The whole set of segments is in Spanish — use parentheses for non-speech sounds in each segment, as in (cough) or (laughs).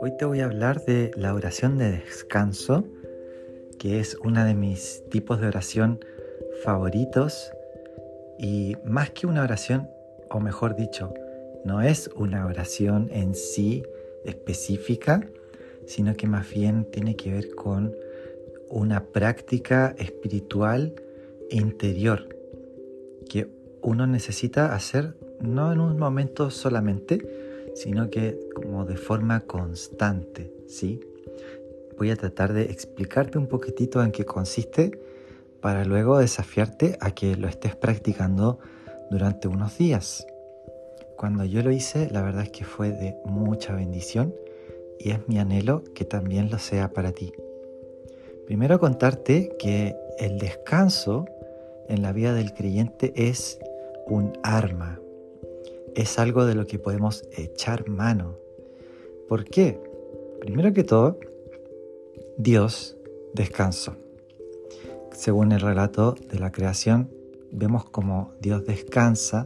Hoy te voy a hablar de la oración de descanso, que es una de mis tipos de oración favoritos y más que una oración, o mejor dicho, no es una oración en sí específica, sino que más bien tiene que ver con una práctica espiritual interior que uno necesita hacer no en un momento solamente, sino que como de forma constante, ¿sí? Voy a tratar de explicarte un poquitito en qué consiste para luego desafiarte a que lo estés practicando durante unos días. Cuando yo lo hice, la verdad es que fue de mucha bendición y es mi anhelo que también lo sea para ti. Primero contarte que el descanso en la vida del creyente es un arma, es algo de lo que podemos echar mano. ¿Por qué? Primero que todo, Dios descansó. Según el relato de la creación, vemos como Dios descansa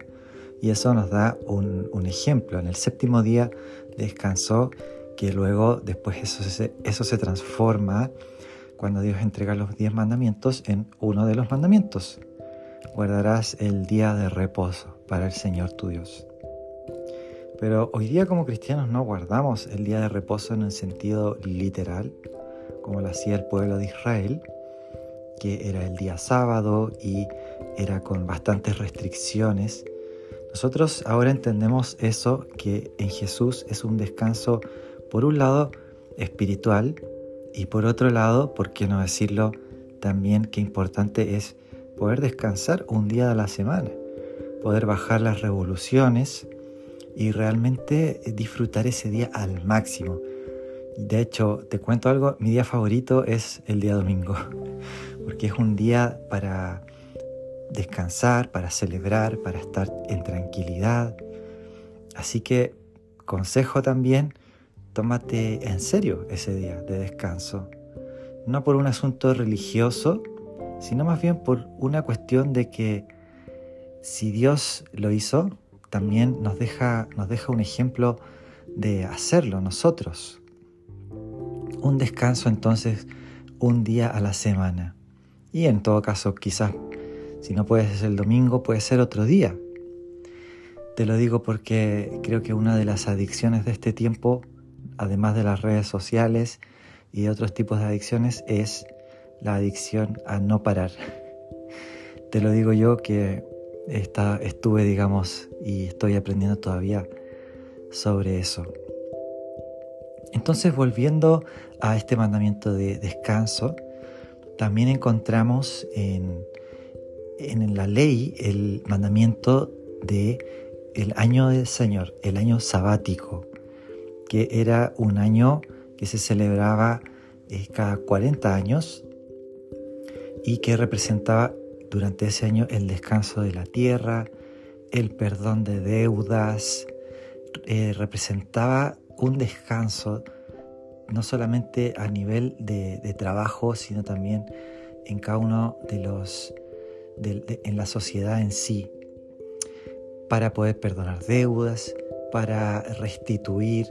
y eso nos da un, ejemplo. En el séptimo día descansó, que luego después eso se, eso se transforma cuando Dios entrega los diez mandamientos en uno de los mandamientos. Guardarás el día de reposo para el Señor tu Dios. Pero hoy día como cristianos no guardamos el día de reposo en un sentido literal, como lo hacía el pueblo de Israel, que era el día sábado y era con bastantes restricciones. Nosotros ahora entendemos eso, que en Jesús es un descanso, por un lado, espiritual y por otro lado, por qué no decirlo, también qué importante es poder descansar un día de la semana, poder bajar las revoluciones, y realmente disfrutar ese día al máximo. De hecho, te cuento algo, mi día favorito es el día domingo, (laughs) porque es un día para descansar, para celebrar, para estar en tranquilidad. Así que consejo también, tómate en serio ese día de descanso. No por un asunto religioso, sino más bien por una cuestión de que si Dios lo hizo, también nos deja, nos deja un ejemplo de hacerlo nosotros. Un descanso entonces un día a la semana. Y en todo caso, quizás si no puede ser el domingo, puede ser otro día. Te lo digo porque creo que una de las adicciones de este tiempo, además de las redes sociales y de otros tipos de adicciones, es la adicción a no parar. (laughs) Te lo digo yo que estuve, digamos, y estoy aprendiendo todavía sobre eso. Entonces, volviendo a este mandamiento de descanso, también encontramos en, en la ley el mandamiento de el año del Señor, el año sabático, que era un año que se celebraba eh, cada 40 años y que representaba durante ese año el descanso de la tierra, el perdón de deudas, eh, representaba un descanso no solamente a nivel de, trabajo, sino también en cada uno de los, en la sociedad en sí, para poder perdonar deudas, para restituir.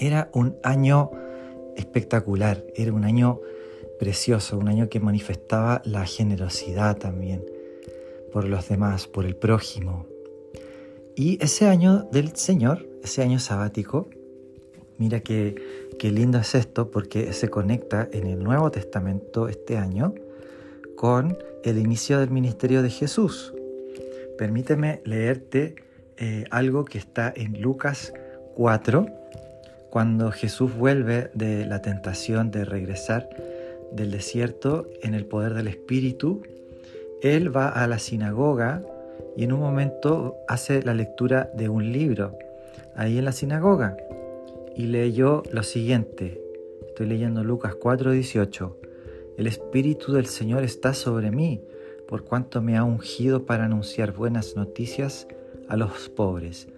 Era un año espectacular, era un año precioso, un año que manifestaba la generosidad también por los demás, por el prójimo. Y ese año del Señor, ese año sabático, mira qué, qué lindo es esto porque se conecta en el Nuevo Testamento este año con el inicio del ministerio de Jesús. Permíteme leerte eh, algo que está en Lucas 4, cuando Jesús vuelve de la tentación de regresar del desierto en el poder del Espíritu, él va a la sinagoga y en un momento hace la lectura de un libro ahí en la sinagoga y leyó lo siguiente. Estoy leyendo Lucas 4:18. El Espíritu del Señor está sobre mí, por cuanto me ha ungido para anunciar buenas noticias a los pobres.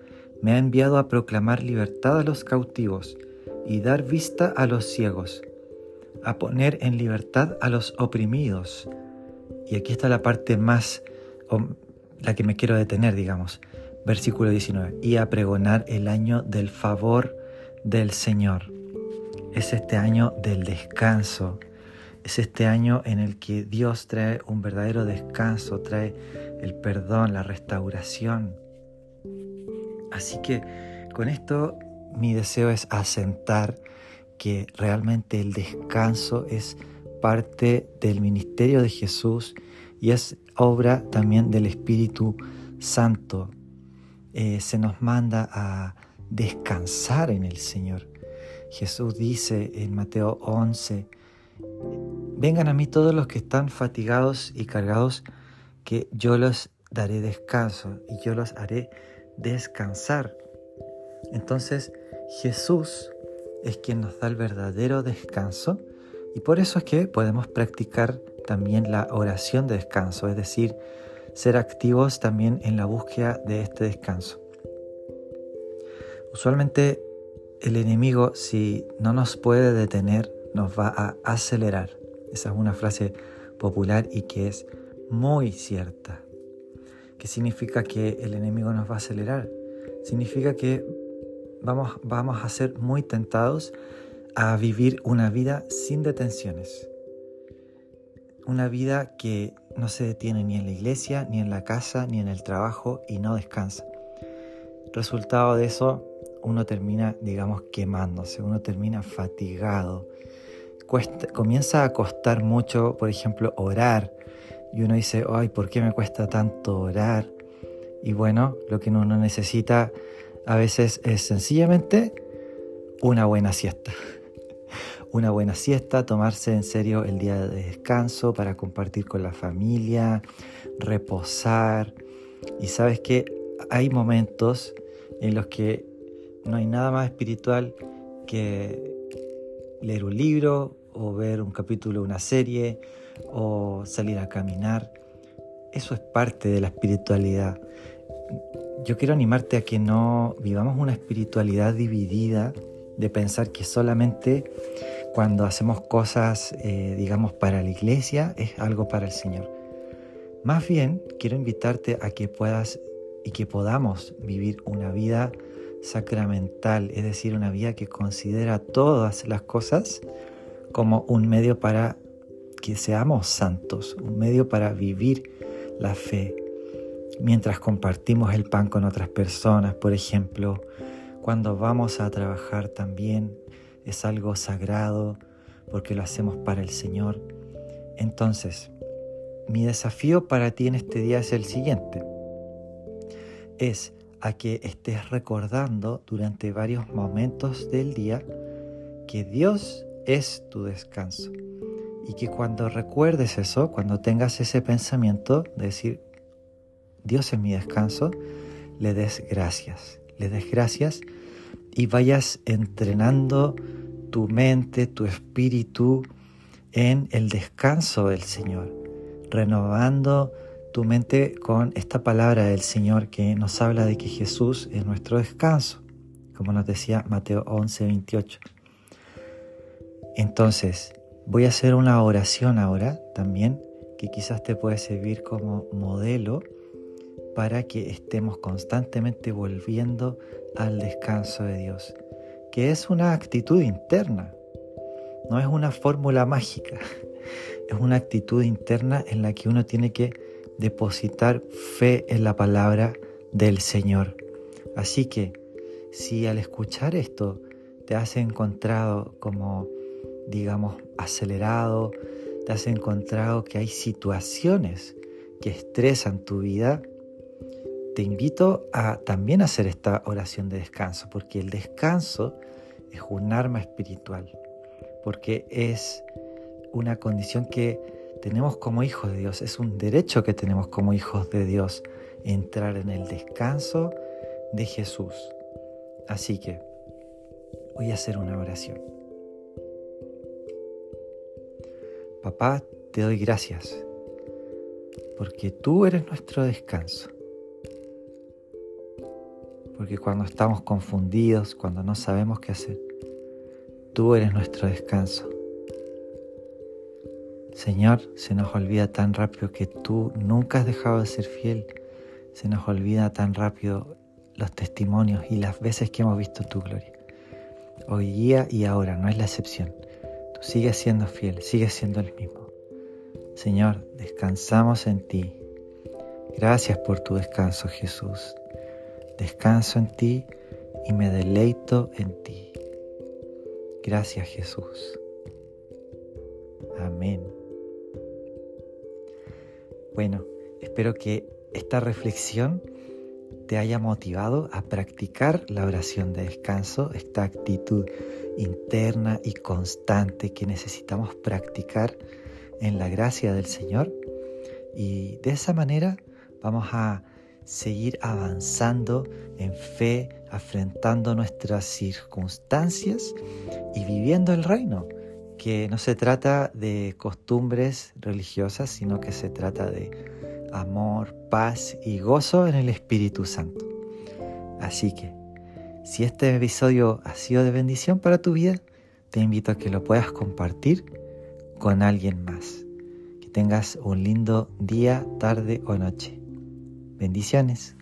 Me ha enviado a proclamar libertad a los cautivos y dar vista a los ciegos a poner en libertad a los oprimidos. Y aquí está la parte más, la que me quiero detener, digamos. Versículo 19. Y a pregonar el año del favor del Señor. Es este año del descanso. Es este año en el que Dios trae un verdadero descanso, trae el perdón, la restauración. Así que con esto mi deseo es asentar que realmente el descanso es parte del ministerio de Jesús y es obra también del Espíritu Santo. Eh, se nos manda a descansar en el Señor. Jesús dice en Mateo 11, vengan a mí todos los que están fatigados y cargados, que yo los daré descanso y yo los haré descansar. Entonces Jesús es quien nos da el verdadero descanso y por eso es que podemos practicar también la oración de descanso, es decir, ser activos también en la búsqueda de este descanso. Usualmente el enemigo, si no nos puede detener, nos va a acelerar. Esa es una frase popular y que es muy cierta. ¿Qué significa que el enemigo nos va a acelerar? Significa que vamos, vamos a ser muy tentados a vivir una vida sin detenciones. Una vida que no se detiene ni en la iglesia, ni en la casa, ni en el trabajo y no descansa. Resultado de eso, uno termina, digamos, quemándose, uno termina fatigado. comienza a costar mucho, por ejemplo, orar. Y uno dice, ay, ¿por qué me cuesta tanto orar? Y bueno, lo que uno necesita a veces es sencillamente una buena siesta. (laughs) Una buena siesta, tomarse en serio el día de descanso para compartir con la familia, reposar. Y sabes que hay momentos en los que no hay nada más espiritual que leer un libro o ver un capítulo de una serie o salir a caminar. Eso es parte de la espiritualidad yo quiero animarte a que no vivamos una espiritualidad dividida de pensar que solamente cuando hacemos cosas, eh, digamos, para la iglesia es algo para el Señor. Más bien, quiero invitarte a que puedas y que podamos vivir una vida sacramental, es decir, una vida que considera todas las cosas como un medio para que seamos santos, un medio para vivir la fe, mientras compartimos el pan con otras personas, por ejemplo, cuando vamos a trabajar también es algo sagrado porque lo hacemos para el Señor. Entonces, mi desafío para ti en este día es el siguiente. Es a que estés recordando durante varios momentos del día que Dios es tu descanso. Y que cuando recuerdes eso, cuando tengas ese pensamiento de decir, Dios es mi descanso, le des gracias, le des gracias y vayas entrenando tu mente, tu espíritu en el descanso del Señor, renovando tu mente con esta palabra del Señor que nos habla de que Jesús es nuestro descanso, como nos decía Mateo 11, 28. Entonces, voy a hacer una oración ahora también que quizás te puede servir como modelo para que estemos constantemente volviendo al descanso de Dios, que es una actitud interna, no es una fórmula mágica, (laughs) es una actitud interna en la que uno tiene que depositar fe en la palabra del Señor. Así que si al escuchar esto te has encontrado como, digamos, acelerado, te has encontrado que hay situaciones que estresan tu vida, te invito a también hacer esta oración de descanso, porque el descanso es un arma espiritual, porque es una condición que tenemos como hijos de Dios, es un derecho que tenemos como hijos de Dios, entrar en el descanso de Jesús. Así que voy a hacer una oración. Papá, te doy gracias, porque tú eres nuestro descanso porque cuando estamos confundidos, cuando no sabemos qué hacer, tú eres nuestro descanso. Señor, se nos olvida tan rápido que tú nunca has dejado de ser fiel se nos olvida tan rápido los testimonios y las veces que hemos visto tu gloria. Hoy día y ahora no es la excepción. Tú sigues siendo fiel, sigues siendo el mismo. Señor, descansamos en ti. Gracias por tu descanso, Jesús. Descanso en ti y me deleito en ti. Gracias, Jesús. Amén. Bueno, espero que esta reflexión te haya motivado a practicar la oración de descanso, esta actitud interna y constante que necesitamos practicar en la gracia del Señor. Y de esa manera vamos a seguir avanzando en fe, afrontando nuestras circunstancias y viviendo el reino, que no se trata de costumbres religiosas, sino que se trata de amor, paz y gozo en el Espíritu Santo. Así que, si este episodio ha sido de bendición para tu vida, te invito a que lo puedas compartir con alguien más. Que tengas un lindo día, tarde o noche. Bendiciones.